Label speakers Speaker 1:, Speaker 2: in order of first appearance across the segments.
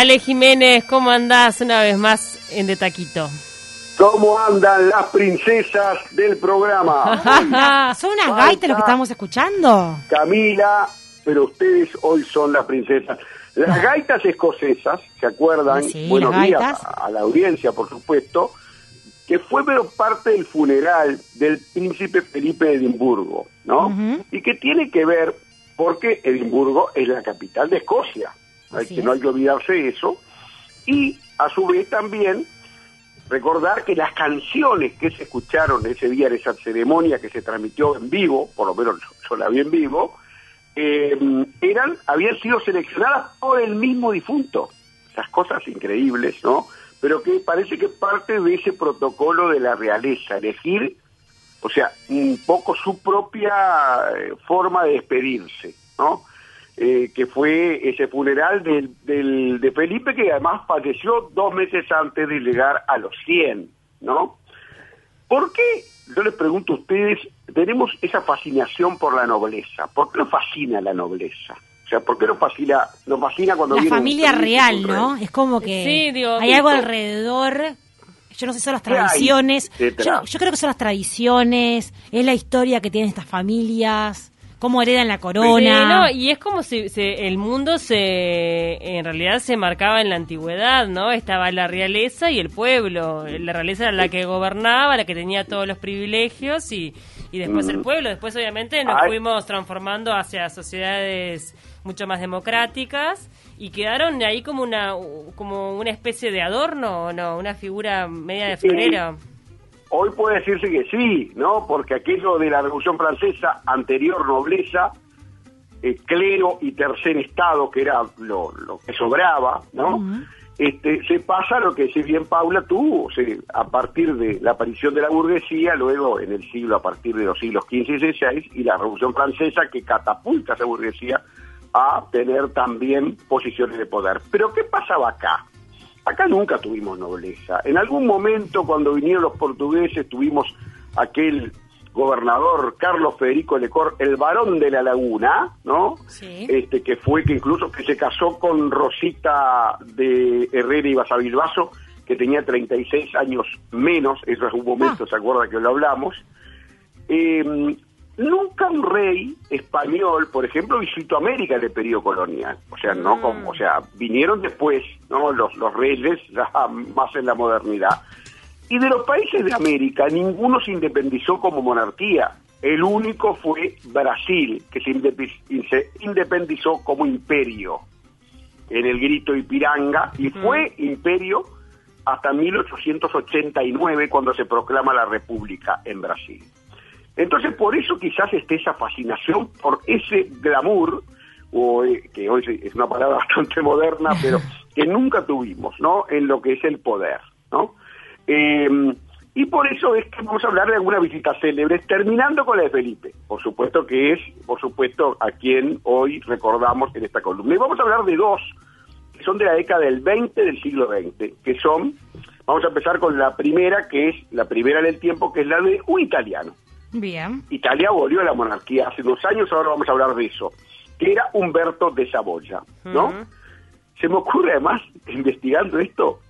Speaker 1: Ale Jiménez, ¿cómo andás una vez más en De Taquito?
Speaker 2: ¿Cómo andan las princesas del programa?
Speaker 3: ¿Son unas gaitas lo que estamos escuchando?
Speaker 2: Camila, pero ustedes hoy son las princesas. Las gaitas escocesas, ¿se acuerdan?
Speaker 3: Sí,
Speaker 2: Buenos días
Speaker 3: gaitas.
Speaker 2: a, a la audiencia, por supuesto, que fue pero parte del funeral del príncipe Felipe de Edimburgo, ¿no? Y que tiene que ver porque Edimburgo es la capital de Escocia. Hay que no hay que olvidarse de eso. Y a su vez también recordar que las canciones que se escucharon ese día en esa ceremonia que se transmitió en vivo, por lo menos yo, yo la vi en vivo, eh, eran habían sido seleccionadas por el mismo difunto. Esas cosas increíbles, ¿no? Pero que parece que parte de ese protocolo de la realeza, elegir, o sea, un poco su propia eh, forma de despedirse, ¿no? Eh, que fue ese funeral del, del- de Felipe, que además falleció dos meses antes de llegar a los 100, ¿no? ¿Por qué, yo les pregunto a ustedes, tenemos esa fascinación por la nobleza? ¿Por qué nos fascina la nobleza? O sea, ¿por qué nos fascina, nos fascina cuando
Speaker 3: La
Speaker 2: viene
Speaker 3: familia real,
Speaker 2: un
Speaker 3: ¿no? Es como que
Speaker 1: Sí, digo,
Speaker 3: hay algo alrededor. Yo no sé, son las
Speaker 2: ¿Qué hay
Speaker 3: tradiciones. yo creo que son las tradiciones, es la historia que tienen estas familias, cómo heredan la
Speaker 1: Sí,
Speaker 3: corona.
Speaker 1: no, y es como si se- el mundo se en realidad se marcaba en la antigüedad, ¿no? Estaba la realeza y el pueblo. La realeza era la que gobernaba, la que tenía todos los privilegios y, y después el pueblo. Después obviamente nos
Speaker 2: Ay.
Speaker 1: fuimos transformando hacia sociedades mucho más democráticas y quedaron ahí como una como una especie de adorno, ¿o ¿no? Una figura media de
Speaker 2: Sí.
Speaker 1: florero.
Speaker 2: Hoy puede decirse que sí, ¿no? Porque aquello de la Revolución Francesa, anterior nobleza, eh, clero y tercer estado, que era lo, lo que sobraba, ¿no? este, se pasa a lo que si bien Paula tuvo, o sea, a partir de la aparición de la burguesía, luego en el siglo, a partir de los siglos XV y XVI, y la Revolución Francesa que catapulta a esa burguesía a tener también posiciones de poder. Pero ¿qué pasaba acá? Acá nunca tuvimos nobleza. En algún momento, cuando vinieron los portugueses, tuvimos aquel gobernador Carlos Federico Lecor, el varón de la laguna, ¿no?
Speaker 3: Sí.
Speaker 2: Este que fue que incluso que se casó con Rosita de Herrera y Basavilbaso, que tenía 36 años menos, eso es un momento,
Speaker 3: Ah.
Speaker 2: ¿se acuerda que lo hablamos? Eh, nunca un rey español, por ejemplo, visitó América en el periodo colonial. O sea, no como, o sea, vinieron después, ¿no? Los, los reyes más en la modernidad. Y de los países de América, ninguno se independizó como monarquía. El único fue Brasil, que se independizó como imperio en el grito Ipiranga y fue imperio hasta 1889 cuando se proclama la República en Brasil. Entonces por eso quizás esté esa fascinación por ese glamour, o, eh, que hoy es una palabra bastante moderna, pero que nunca tuvimos, ¿no? En lo que es el poder, ¿no? Eh, y por eso es que vamos a hablar de algunas visitas célebres, terminando con la de Felipe, por supuesto que es, por supuesto, a quien hoy recordamos en esta columna. Y vamos a hablar de dos que son de la década del 20 del siglo XX, que son, vamos a empezar con la primera, que es la primera del tiempo, que es la de un italiano.
Speaker 3: Bien.
Speaker 2: Italia volvió a la monarquía hace unos años, ahora vamos a hablar de eso, que era Humberto de Saboya, ¿no? Se me ocurre además, investigando esto,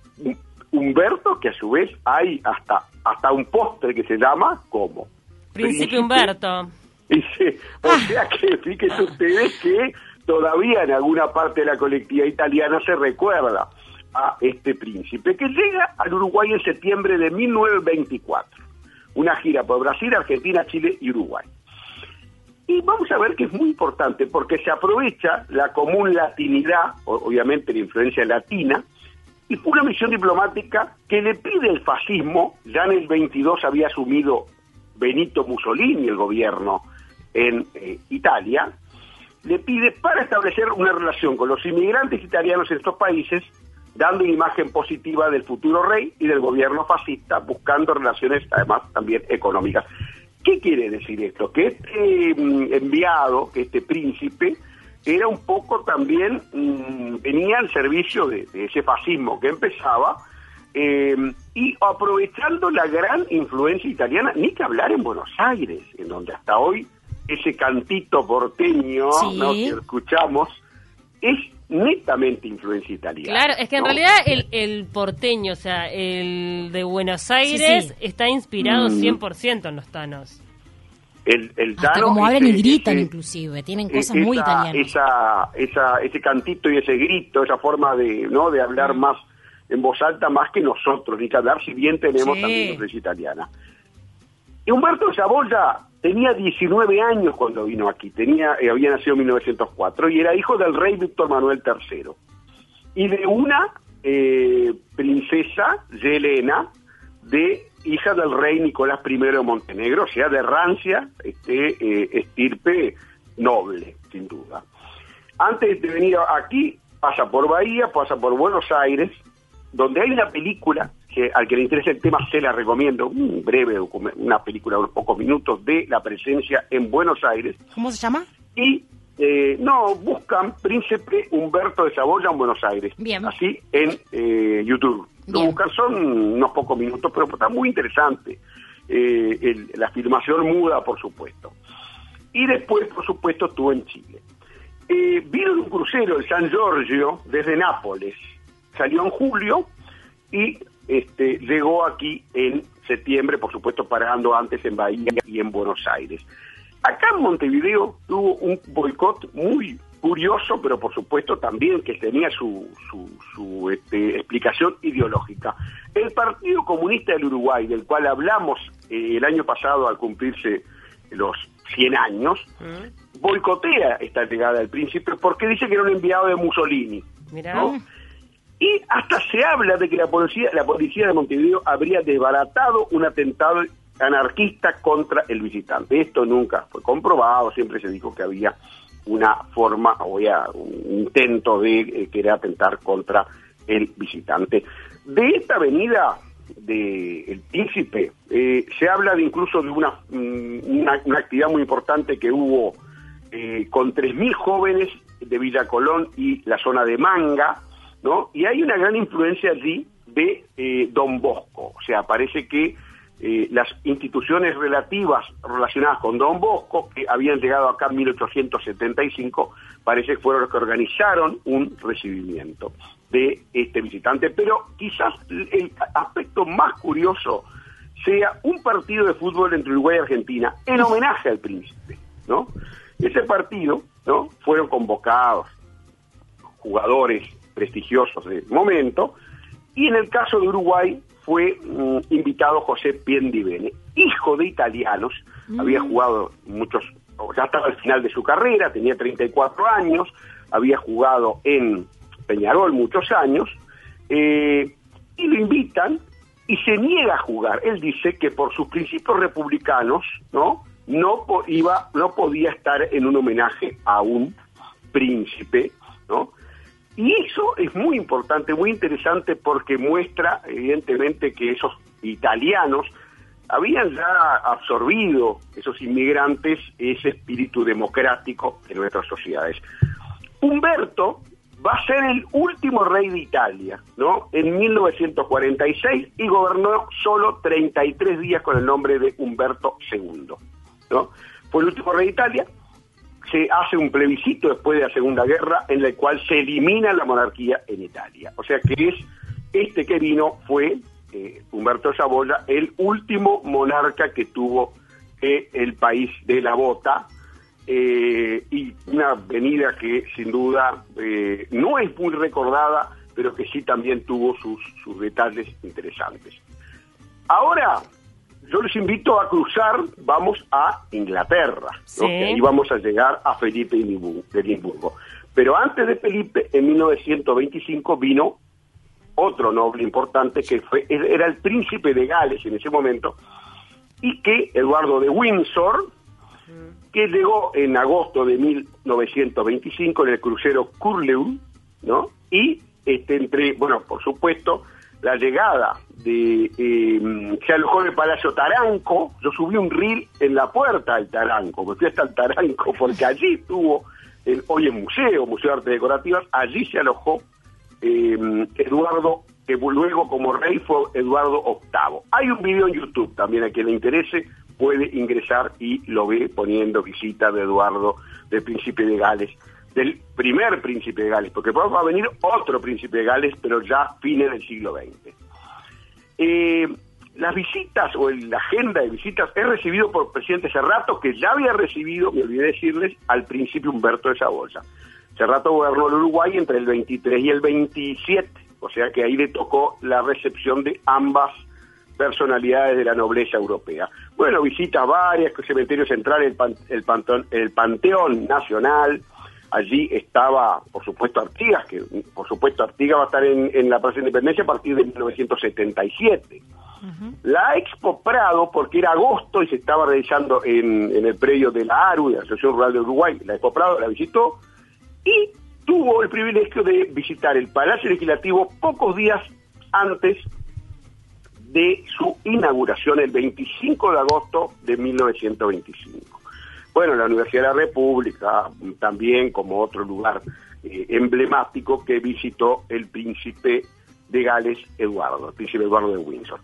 Speaker 2: Humberto, que a su vez hay hasta, hasta un postre que se llama como
Speaker 1: Príncipe Humberto.
Speaker 2: Dice, o sea que fíjense ustedes que todavía en alguna parte de la colectividad italiana se recuerda a este príncipe, que llega al Uruguay en septiembre de 1924. Una gira por Brasil, Argentina, Chile y Uruguay. Y vamos a ver que es muy importante porque se aprovecha la común latinidad, obviamente la influencia latina, y una misión diplomática que le pide el fascismo, ya en el 22 había asumido Benito Mussolini el gobierno en eh, Italia, le pide para establecer una relación con los inmigrantes italianos en estos países, dando una imagen positiva del futuro rey y del gobierno fascista, buscando relaciones además también económicas. ¿Qué quiere decir esto? Que este mm, enviado, que este príncipe, era un poco también, mm, venía al servicio de, de ese fascismo que empezaba, eh, y aprovechando la gran influencia italiana, ni que hablar en Buenos Aires, en donde hasta hoy ese cantito porteño
Speaker 3: Sí.
Speaker 2: ¿no? que escuchamos es netamente influencia italiana.
Speaker 1: Claro, es que en
Speaker 2: ¿no?
Speaker 1: realidad el, el porteño, o sea, el de Buenos Aires,
Speaker 3: sí.
Speaker 1: está inspirado
Speaker 2: Mm.
Speaker 1: 100% en los tanos.
Speaker 2: El, el
Speaker 3: Hasta
Speaker 2: Tano,
Speaker 3: como hablan y gritan
Speaker 2: ese-
Speaker 3: inclusive, tienen
Speaker 2: eh,
Speaker 3: cosas muy italianas.
Speaker 2: Esa, esa, ese cantito y ese grito, esa forma de, ¿no? de hablar más en voz alta más que nosotros, ni que hablar si bien tenemos
Speaker 1: Sí.
Speaker 2: también influencia italiana. Y Humberto Saboya tenía 19 años cuando vino aquí, tenía, eh, había nacido en 1904 y era hijo del rey Víctor Manuel III y de una eh, princesa, Yelena, de hija del rey Nicolás I de Montenegro, o sea, de rancia, este, eh, estirpe noble, sin duda. Antes de venir aquí, pasa por Bahía, pasa por Buenos Aires, donde hay una película que al que le interesa el tema se la recomiendo, un breve documen- una película de unos pocos minutos de la presencia en Buenos Aires,
Speaker 3: ¿Cómo se llama?
Speaker 2: y eh, no, buscan Príncipe Humberto de Saboya en Buenos Aires.
Speaker 3: Bien.
Speaker 2: Así en eh, YouTube. Lo buscan, son unos pocos minutos, pero está muy interesante. Eh, el- la filmación muda, por supuesto. Y después, por supuesto, estuvo en Chile. Vino un crucero, el San Giorgio, desde Nápoles. Salió en julio y este, llegó aquí en septiembre, por supuesto, parando antes en Bahía y en Buenos Aires. Acá en Montevideo tuvo un boicot muy curioso, pero por supuesto también que tenía su, su, su, este, explicación ideológica. El Partido Comunista del Uruguay, del cual hablamos eh, el año pasado al cumplirse los 100 años, boicotea esta llegada del príncipe porque dice que era un enviado de Mussolini.
Speaker 1: Mirá.
Speaker 2: ¿no? Y hasta se habla de que la policía, la policía de Montevideo habría desbaratado un atentado anarquista contra el visitante. Esto nunca fue comprobado, siempre se dijo que había una forma, o ya, un intento de eh, querer atentar contra el visitante. De esta avenida de El Príncipe eh, se habla de incluso de una, mm, una, una actividad muy importante que hubo eh, con 3.000 jóvenes de Villa Colón y la zona de Manga, ¿no? Y hay una gran influencia allí de eh, Don Bosco, o sea, parece que eh, las instituciones relativas relacionadas con Don Bosco, que habían llegado acá en 1875, parece que fueron los que organizaron un recibimiento de este visitante. Pero quizás el aspecto más curioso sea un partido de fútbol entre Uruguay y Argentina en homenaje al príncipe, ¿no? Ese partido, ¿no? Fueron convocados jugadores prestigiosos del momento, y en el caso de Uruguay fue mm, invitado José Piendivene, hijo de italianos, había jugado muchos, ya estaba al final de su carrera, tenía 34 años, había jugado en Peñarol muchos años, eh, y lo invitan y se niega a jugar. Él dice que por sus principios republicanos, ¿no? No po- iba, no podía estar en un homenaje a un príncipe, ¿no? Y eso es muy importante, muy interesante porque muestra evidentemente que esos italianos habían ya absorbido, esos inmigrantes, ese espíritu democrático de nuestras sociedades. Humberto va a ser el último rey de Italia, ¿no? En 1946 y gobernó solo 33 días con el nombre de Humberto II, ¿no? Fue el último rey de Italia, se hace un plebiscito después de la Segunda Guerra en el cual se elimina la monarquía en Italia. O sea que es este que vino fue eh, Humberto Saboya, el último monarca que tuvo eh, el país de la bota eh, y una venida que sin duda eh, no es muy recordada, pero que sí también tuvo sus, sus detalles interesantes. Ahora, yo les invito a cruzar, vamos a Inglaterra, ¿no?
Speaker 1: Sí.
Speaker 2: que ahí vamos a llegar a Felipe de Edimburgo. Pero antes de Felipe, en 1925 vino otro noble importante que fue era el príncipe de Gales en ese momento y que Eduardo de Windsor, que llegó en agosto de 1925 en el crucero Curlew, ¿no? Y este, entre, bueno, por supuesto, la llegada de, eh, se alojó en el Palacio Taranco, yo subí un reel en la puerta del Taranco, me fui hasta el Taranco, porque allí estuvo, el, hoy es museo, Museo de Artes Decorativas, allí se alojó eh, Eduardo, que luego como rey fue Eduardo VIII. Hay un video en YouTube también a quien le interese, puede ingresar y lo ve poniendo visita de Eduardo, del príncipe de Gales, del primer príncipe de Gales, porque va a venir otro príncipe de Gales, pero ya fines del siglo XX. Eh, las visitas o la agenda de visitas he recibido por el presidente Serrato, que ya había recibido, me olvidé decirles, al príncipe Humberto de Saboya. Serrato gobernó el Uruguay entre el 23 y el 27, o sea que ahí le tocó la recepción de ambas personalidades de la nobleza europea. Bueno, visita varias, el cementerio central, el, el, panteón, el Panteón Nacional, allí estaba, por supuesto, Artigas, que por supuesto Artigas va a estar en, en la Plaza de Independencia a partir de 1977. La Expo Prado, porque era agosto y se estaba realizando en, en el predio de la ARU, de la Asociación Rural de Uruguay, la Expo Prado la visitó y tuvo el privilegio de visitar el Palacio Legislativo pocos días antes de su inauguración el 25 de agosto de 1925. Bueno, la Universidad de la República, también como otro lugar eh, emblemático que visitó el príncipe de Gales, Eduardo, el príncipe Eduardo de Windsor.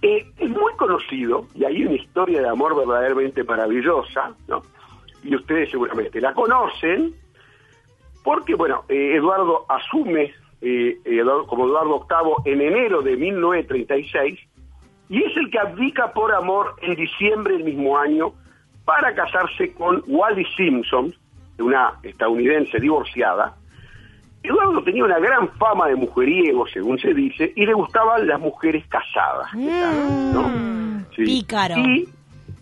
Speaker 2: Eh, es muy conocido, y hay una historia de amor verdaderamente maravillosa, ¿no? Y ustedes seguramente la conocen, porque, bueno, eh, Eduardo asume como Eduardo VIII en enero de 1936, y es el que abdica por amor en diciembre del mismo año para casarse con Wally Simpson, una estadounidense divorciada. Eduardo tenía una gran fama de mujeriego, según se dice, y le gustaban las mujeres casadas.
Speaker 3: Mm, pícaro.
Speaker 2: Y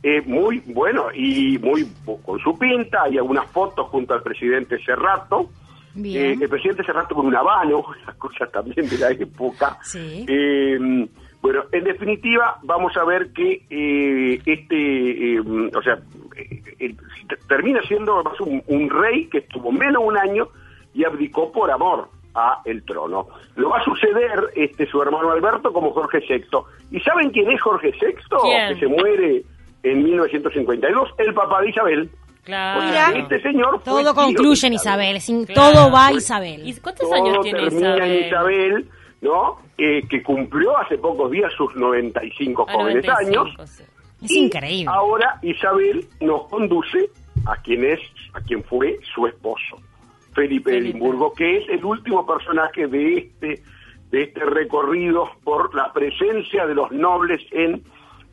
Speaker 2: eh, muy bueno, y muy con su pinta, hay algunas fotos junto al presidente Serrato. Eh, el presidente Serrato con un habano, las cosas también de la época.
Speaker 3: Sí.
Speaker 2: Eh, bueno, en definitiva, vamos a ver que eh, este, eh, o sea, eh, termina siendo un, un, rey que estuvo menos un año y abdicó por amor a el trono. Lo va a suceder este su hermano Alberto como Jorge VI. ¿Y saben quién es Jorge VI? Que se muere en 1952, el papá de Isabel.
Speaker 1: Claro.
Speaker 2: este señor
Speaker 3: todo concluye en Isabel, sin todo va a Isabel.
Speaker 1: ¿Y cuántos años tiene
Speaker 2: Isabel? Isabel ¿no? Eh, que cumplió hace pocos días sus 95
Speaker 1: Ah,
Speaker 2: jóvenes
Speaker 1: 95,
Speaker 2: años.
Speaker 1: sí.
Speaker 3: Es
Speaker 2: Y
Speaker 3: increíble.
Speaker 2: Ahora Isabel nos conduce a quien es, a quien fue su esposo, Felipe
Speaker 1: Felipe.
Speaker 2: Edimburgo, que es el último personaje de este de este recorrido por la presencia de los nobles en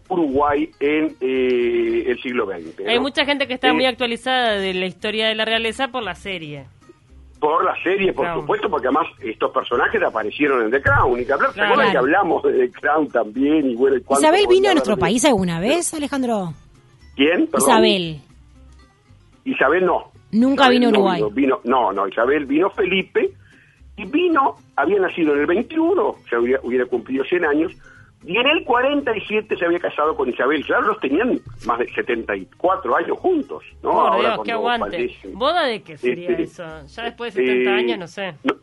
Speaker 2: Uruguay en eh, el siglo XX.
Speaker 1: Hay mucha gente que está
Speaker 2: Eh,
Speaker 1: muy actualizada de la historia de la realeza por la serie.
Speaker 2: Por la serie, por
Speaker 1: Crown.
Speaker 2: supuesto, porque además estos personajes aparecieron en The Crown. Y que hablar, ¿se
Speaker 1: Claro.
Speaker 2: que hablamos de The Crown también? Y bueno, y cuánto
Speaker 3: ¿Isabel vino a nuestro país alguna vez, Alejandro?
Speaker 2: ¿Quién? Perdón.
Speaker 3: Isabel.
Speaker 2: Isabel no.
Speaker 3: Nunca
Speaker 2: Isabel
Speaker 3: vino a
Speaker 2: no
Speaker 3: Uruguay.
Speaker 2: vino, vino- no, no, Isabel vino Felipe y vino, había nacido en el 21, ya hubiera, hubiera cumplido 100 años, y en el 47 se había casado con Isabel. Claro, los tenían más de 74 años juntos, ¿no?
Speaker 1: Por
Speaker 2: Ahora
Speaker 1: Dios, qué aguante. ¿Boda de qué sería
Speaker 2: Este,
Speaker 1: eso? Ya después de 70
Speaker 2: Eh,
Speaker 1: años, no sé.
Speaker 2: No,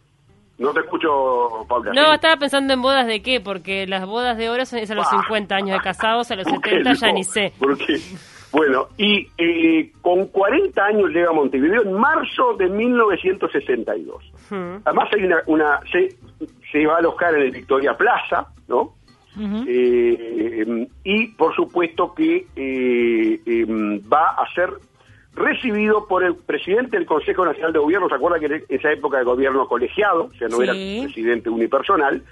Speaker 2: no te escucho, Paula.
Speaker 1: No,
Speaker 2: sí.
Speaker 1: estaba pensando en bodas de qué, porque las bodas de oro son es a los
Speaker 2: Ah.
Speaker 1: 50 años de casados, a los
Speaker 2: ¿Por qué
Speaker 1: 70 ya ni sé.
Speaker 2: Porque, bueno, y eh, con 40 años llega a Montevideo en marzo de 1962.
Speaker 1: Hmm.
Speaker 2: Además hay una, una se, se va a alojar en el Victoria Plaza, ¿no? Eh, y por supuesto que eh, em, va a ser recibido por el presidente del Consejo Nacional de Gobierno, ¿se acuerda que en esa época de gobierno colegiado, o sea, no
Speaker 3: Sí.
Speaker 2: era presidente unipersonal?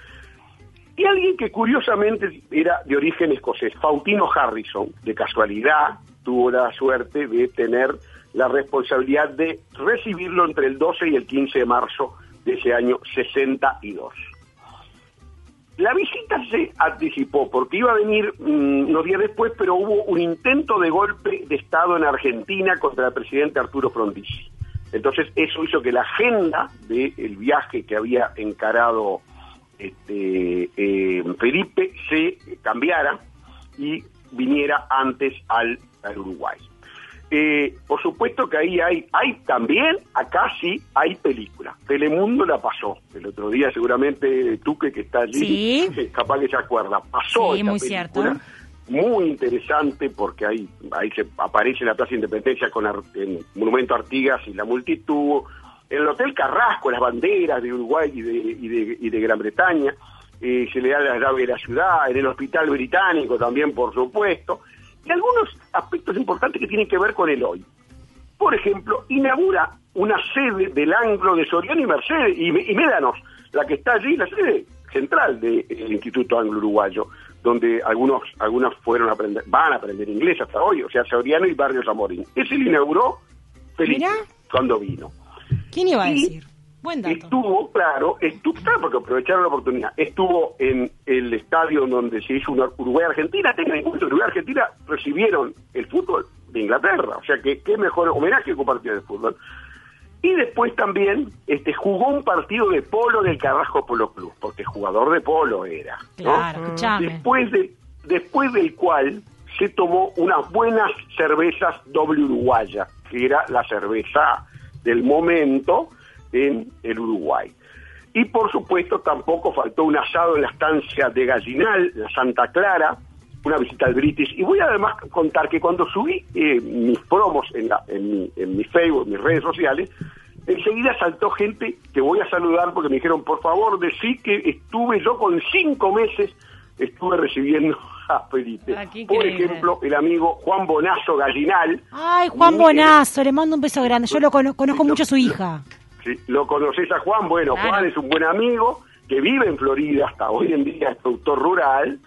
Speaker 2: Y alguien que curiosamente era de origen escocés, Faustino Harrison, de casualidad tuvo la suerte de tener la responsabilidad de recibirlo entre el 12 y el 15 de marzo de ese año 62. La visita se anticipó porque iba a venir mm, unos días después, pero hubo un intento de golpe de Estado en Argentina contra el presidente Arturo Frondizi. Entonces eso hizo que la agenda del viaje que había encarado este, eh, Felipe se cambiara y viniera antes al, al Uruguay. Eh, por supuesto que ahí hay, hay también, acá sí, hay película. Telemundo la pasó. El otro día seguramente tú que, está allí,
Speaker 3: Sí.
Speaker 2: capaz que se acuerda. Pasó
Speaker 3: Sí,
Speaker 2: esta
Speaker 3: muy
Speaker 2: película.
Speaker 3: cierto.
Speaker 2: Muy interesante porque ahí, ahí se aparece en la Plaza Independencia con Ar- en Monumento Artigas y la multitud. En el Hotel Carrasco, las banderas de Uruguay y de, y de, y de Gran Bretaña. Eh, se le da la llave de la ciudad, en el Hospital Británico también, por supuesto. Y algunos aspectos importantes que tienen que ver con el hoy. por ejemplo, inaugura una sede del Anglo de Soriano y Mercedes y, y Médanos, la que está allí, la sede central del Instituto Anglo Uruguayo, donde algunos algunos fueron a aprender, van a aprender inglés hasta hoy, o sea, Soriano y Barrio Zamorín. Ese lo inauguró Felipe
Speaker 3: Mirá.
Speaker 2: cuando vino.
Speaker 3: ¿Quién iba a
Speaker 2: Y
Speaker 3: decir? Buen dato.
Speaker 2: Estuvo, claro, estuvo, claro, porque aprovecharon la oportunidad. Estuvo en el estadio donde se hizo una Uruguay-Argentina. Tengan en cuenta, Uruguay-Argentina recibieron el fútbol de Inglaterra. O sea, que qué mejor homenaje que un partido de fútbol. Y después también este, jugó un partido de polo del Carrasco Polo Club, porque jugador de polo era. ¿no?
Speaker 3: Claro, escuchame.
Speaker 2: Después, de, después del cual se tomó unas buenas cervezas doble uruguaya, que era la cerveza del momento en el Uruguay. Y por supuesto tampoco faltó un asado en la estancia de Gallinal, la Santa Clara, una visita al British. Y voy además a contar que cuando subí eh, mis promos en, la, en, mi, en mi Facebook, en mis redes sociales, enseguida saltó gente que voy a saludar porque me dijeron, por favor, decí que estuve yo con cinco meses, estuve recibiendo a Felipe.
Speaker 1: Ah,
Speaker 2: por ejemplo, el amigo Juan Bonazo Gallinal.
Speaker 3: Ay, Juan Bonazo, le mando un beso grande. Yo lo cono- conozco mucho a su hija.
Speaker 2: ¿Lo conoces a Juan? Bueno,
Speaker 1: Claro.
Speaker 2: Juan es un buen amigo que vive en Florida hasta hoy en día, es productor rural.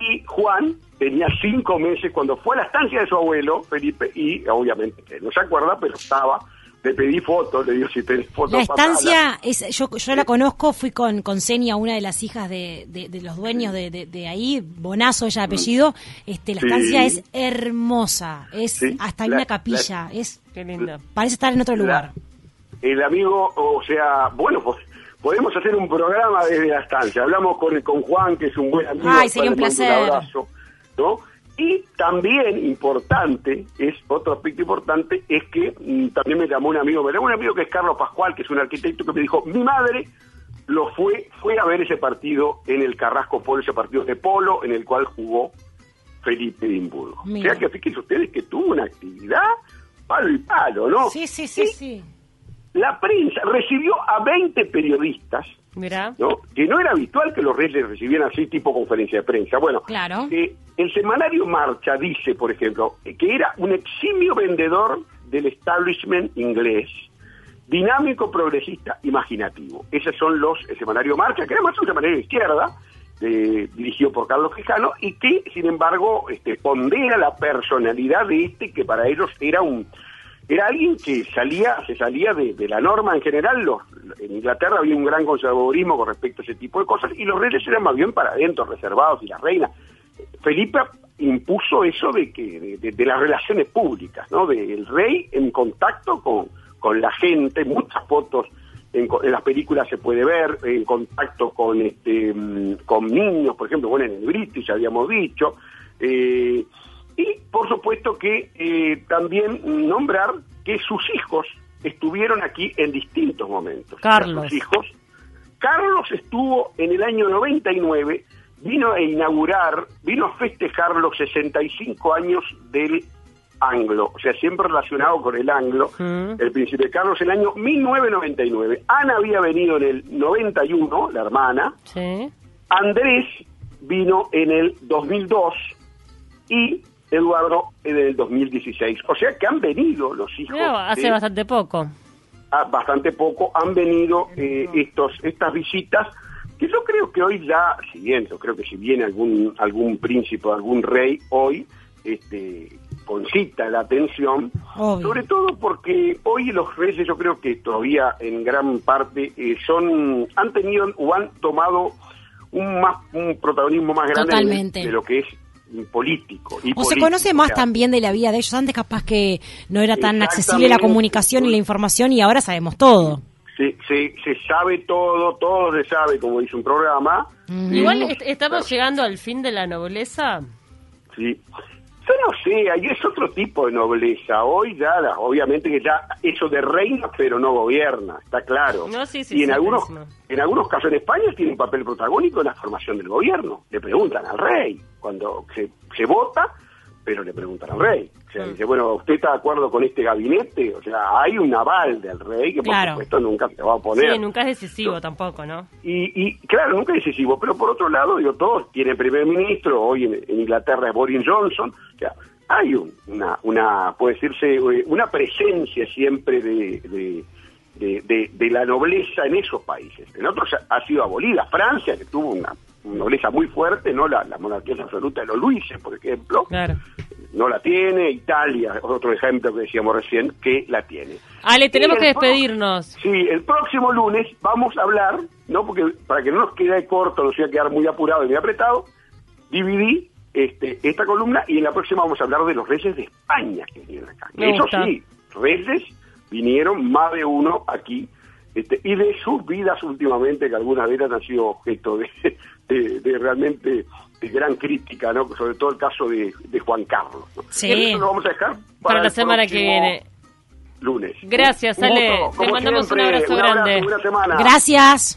Speaker 2: Y Juan tenía cinco meses cuando fue a la estancia de su abuelo, Felipe, y obviamente que no se acuerda, pero estaba. Le pedí fotos, le digo si tenés fotos.
Speaker 3: La estancia, es, yo, yo la conozco, fui con, con Senia, una de las hijas de, de- de los dueños de, de- de ahí, Bonazo, ella de apellido. Este, la
Speaker 2: Sí.
Speaker 3: estancia es hermosa, es
Speaker 2: Sí,
Speaker 3: hasta hay
Speaker 2: la-
Speaker 3: una capilla, es
Speaker 1: Qué lindo.
Speaker 3: parece estar en otro lugar.
Speaker 2: El amigo, o sea, bueno, pues podemos hacer un programa desde la estancia. Hablamos con, con Juan, que es un buen amigo.
Speaker 3: Ay, sería un placer.
Speaker 2: abrazo, ¿no? Y también importante, es otro aspecto importante, es que mm, también me llamó un amigo, me llamó un amigo que es Carlos Pascual, que es un arquitecto, que me dijo, mi madre lo fue, fue a ver ese partido en el Carrasco Polo, ese partido de polo en el cual jugó Felipe Edimburgo.
Speaker 3: Mira.
Speaker 2: O sea que fíjense ustedes que tuvo una actividad palo y palo, ¿no?
Speaker 3: Sí, sí, sí,
Speaker 2: Y
Speaker 3: sí.
Speaker 2: La prensa recibió a 20 periodistas,
Speaker 1: Mirá.
Speaker 2: ¿no? Que no era habitual que los reyes recibieran así tipo conferencia de prensa. Bueno,
Speaker 3: Claro.
Speaker 2: eh, el semanario Marcha dice, por ejemplo, que era un eximio vendedor del establishment inglés, dinámico, progresista, imaginativo. Esos son los, el semanario Marcha, que además es un semanario de izquierda, eh, dirigido por Carlos Quijano, y que, sin embargo, este, pondera la personalidad de este, que para ellos era un era alguien que salía se salía de, la norma en general. Los, en Inglaterra había un gran conservadurismo con respecto a ese tipo de cosas, y los reyes eran más bien para adentro, reservados, y la reina. Felipe impuso eso de que de, de- de las relaciones públicas, ¿no? Del rey en contacto con, con la gente, muchas fotos en, en las películas se puede ver, en contacto con este mm, con niños, por ejemplo, bueno, en el British habíamos dicho, eh, y por supuesto que eh, también nombrar que sus hijos estuvieron aquí en distintos momentos.
Speaker 1: Carlos.
Speaker 2: Sus hijos. Carlos estuvo en el año 99, vino a inaugurar, vino a festejar los 65 años del anglo, o sea, siempre relacionado con el anglo,
Speaker 1: Mm.
Speaker 2: el príncipe Carlos, el año 1999. Ana había venido en el 91, la hermana,
Speaker 1: Sí.
Speaker 2: Andrés vino en el 2002 y Eduardo en el 2016. O sea que han venido los hijos.
Speaker 1: Mirá, hace
Speaker 2: de-
Speaker 1: bastante poco.
Speaker 2: ah, bastante poco han venido eh, estos estas visitas que yo creo que hoy ya, si bien, yo creo que si viene algún algún príncipe, algún rey hoy, este concita la atención,
Speaker 3: Obvio.
Speaker 2: sobre todo porque hoy los reyes yo creo que todavía en gran parte eh, son han tenido o han tomado un más un protagonismo más grande de lo que es político y
Speaker 3: O se
Speaker 2: político,
Speaker 3: conoce más
Speaker 2: o sea,
Speaker 3: también de la vida de ellos. Antes capaz que no era tan accesible la comunicación y la información y ahora sabemos todo.
Speaker 2: se, se, se sabe todo, todo se sabe, como dice un programa.
Speaker 3: Mm.
Speaker 1: Igual est- estamos llegando al fin de la nobleza.
Speaker 2: Sí. Yo no sé, ahí es otro tipo de nobleza. Hoy ya, obviamente que ya eso de reina, pero no gobierna, está claro.
Speaker 1: No, sí, sí,
Speaker 2: y en
Speaker 1: sí,
Speaker 2: algunos, en algunos casos en España tiene un papel protagónico en la formación del gobierno. Le preguntan al rey cuando se, se vota, pero le preguntan al rey. O sea,
Speaker 1: Mm.
Speaker 2: dice, bueno, ¿usted está de acuerdo con este gabinete? O sea, hay un aval del rey que
Speaker 3: Claro.
Speaker 2: por supuesto nunca se va a poner.
Speaker 1: Sí, nunca es decisivo tampoco, ¿no?
Speaker 2: Y, y, claro, nunca es decisivo, pero por otro lado, digo, todos tienen primer ministro, hoy en, en Inglaterra es Boris Johnson, o sea, hay un- una, una, puede decirse, eh, una presencia siempre de, de, de- de- de la nobleza en esos países. En otros ha, ha sido abolida. Francia, que tuvo una nobleza muy fuerte, no la, la monarquía absoluta de los Luises, por ejemplo,
Speaker 1: Claro.
Speaker 2: no la tiene. Italia, otro ejemplo que decíamos recién, que la tiene.
Speaker 1: Ale, tenemos que despedirnos.
Speaker 2: Sí, el próximo lunes vamos a hablar, ¿no? Porque para que no nos quede corto, nos iba a quedar muy apurado y muy apretado, dividí este, esta columna y en la próxima vamos a hablar de los reyes de España que vinieron acá.
Speaker 1: Me
Speaker 2: Eso
Speaker 1: gusta.
Speaker 2: sí, reyes vinieron más de uno aquí. Este, y de sus vidas últimamente, que algunas de ellas han sido objeto de, de- de realmente de gran crítica, ¿no? sobre todo el caso de, de Juan Carlos. ¿no?
Speaker 3: Sí.
Speaker 2: Y eso lo vamos a dejar para,
Speaker 1: Para la semana que viene.
Speaker 2: Lunes.
Speaker 1: Gracias, Ale. Te mandamos un abrazo grande.
Speaker 2: buena semana.
Speaker 3: Gracias.